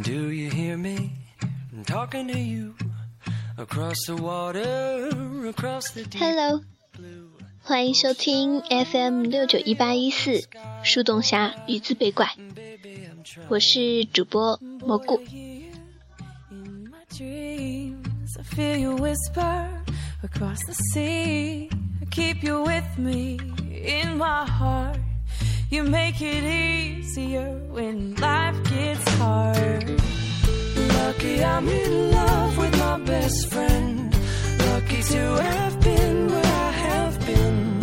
Do you hear me talking to you across the water, across the deep Hello，欢迎收听 FM 六九一八一四树洞侠语字被怪，我是主播蘑菇。You make it easier when life gets hard. Lucky I'm in love with my best friend. Lucky to have been where I have been.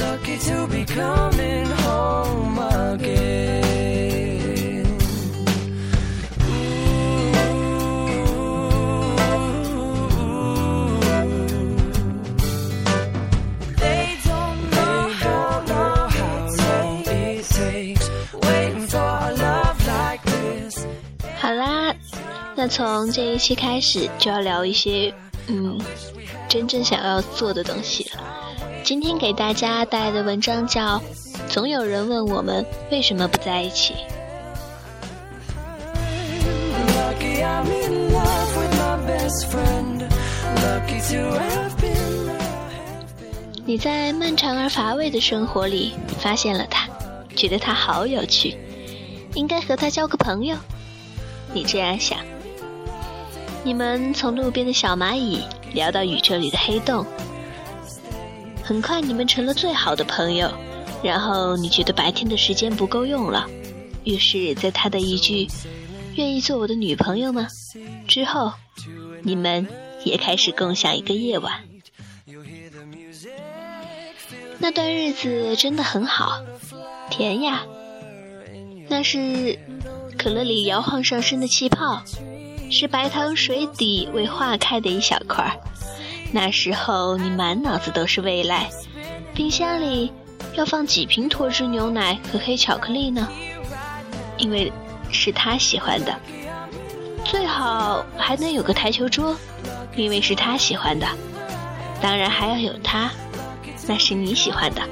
Lucky to be coming home again. 那从这一期开始就要聊一些嗯真正想要做的东西了。今天给大家带来的文章叫《总有人问我们为什么不在一起》。你在漫长而乏味的生活里发现了他，觉得他好有趣，应该和他交个朋友。你这样想。你们从路边的小蚂蚁聊到宇宙里的黑洞，很快你们成了最好的朋友。然后你觉得白天的时间不够用了，于是，在他的一句“愿意做我的女朋友吗”之后，你们也开始共享一个夜晚。那段日子真的很好，甜呀。那是可乐里摇晃上升的气泡，是白糖水底未化开的一小块。那时候你满脑子都是未来，冰箱里要放几瓶脱脂牛奶和黑巧克力呢？因为是他喜欢的，最好还能有个台球桌，因为是他喜欢的。当然还要有他，那是你喜欢的。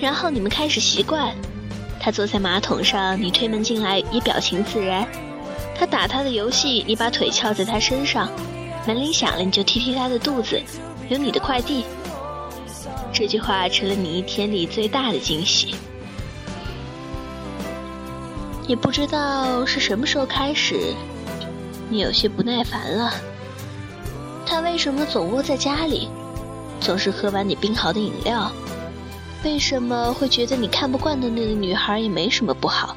然后你们开始习惯，他坐在马桶上，你推门进来也表情自然；他打他的游戏，你把腿翘在他身上；门铃响了，你就踢踢他的肚子，有你的快递。这句话成了你一天里最大的惊喜。也不知道是什么时候开始，你有些不耐烦了。他为什么总窝在家里，总是喝完你冰好的饮料？为什么会觉得你看不惯的那个女孩也没什么不好？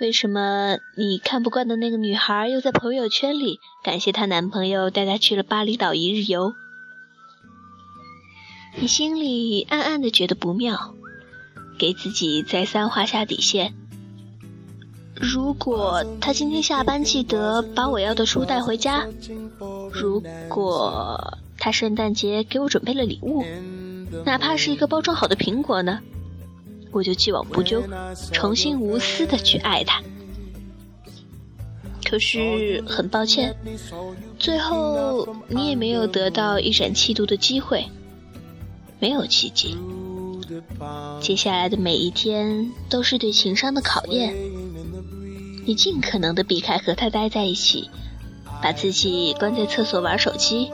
为什么你看不惯的那个女孩又在朋友圈里感谢她男朋友带她去了巴厘岛一日游？你心里暗暗的觉得不妙，给自己再三画下底线。如果他今天下班记得把我要的书带回家，如果他圣诞节给我准备了礼物，哪怕是一个包装好的苹果呢，我就既往不咎，重新无私的去爱他。可是很抱歉，最后你也没有得到一展气度的机会，没有奇迹。接下来的每一天都是对情商的考验。你尽可能的避开和他待在一起，把自己关在厕所玩手机。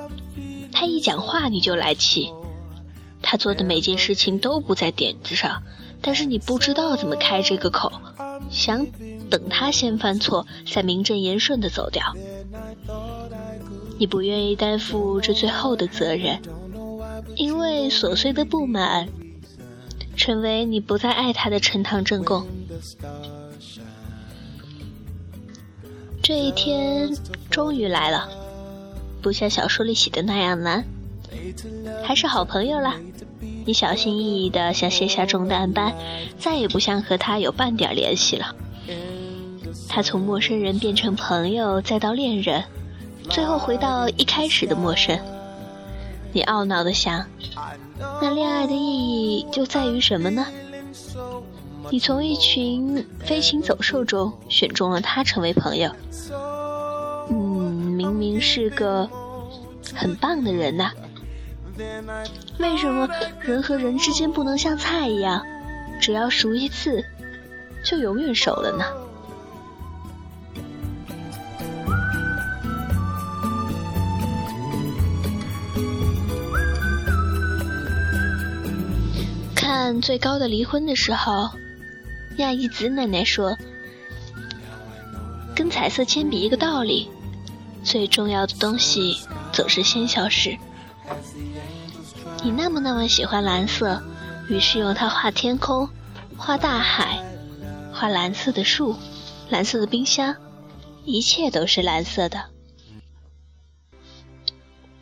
他一讲话你就来气，他做的每件事情都不在点子上，但是你不知道怎么开这个口，想等他先犯错，再名正言顺的走掉。你不愿意担负这最后的责任，因为琐碎的不满，成为你不再爱他的呈堂证供。这一天终于来了，不像小说里写的那样难，还是好朋友啦。你小心翼翼地想卸下重担般，再也不想和他有半点联系了。他从陌生人变成朋友，再到恋人，最后回到一开始的陌生。你懊恼地想，那恋爱的意义就在于什么呢？你从一群飞禽走兽中选中了他成为朋友，嗯，明明是个很棒的人呐、为什么人和人之间不能像菜一样，只要熟一次就永远熟了呢。看最高的离婚的时候，亚一子奶奶说：“跟彩色铅笔一个道理，最重要的东西总是先消失。你那么那么喜欢蓝色，于是用它画天空，画大海，画蓝色的树，蓝色的冰箱，一切都是蓝色的，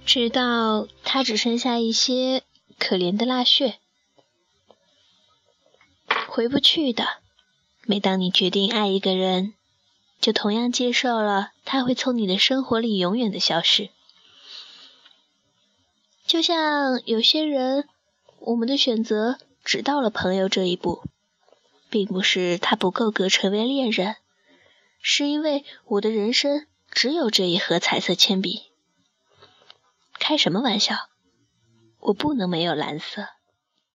直到它只剩下一些可怜的蜡屑。”回不去的。每当你决定爱一个人，就同样接受了他会从你的生活里永远的消失。就像有些人，我们的选择只到了朋友这一步，并不是他不够格成为恋人，是因为我的人生只有这一盒彩色铅笔。开什么玩笑？我不能没有蓝色。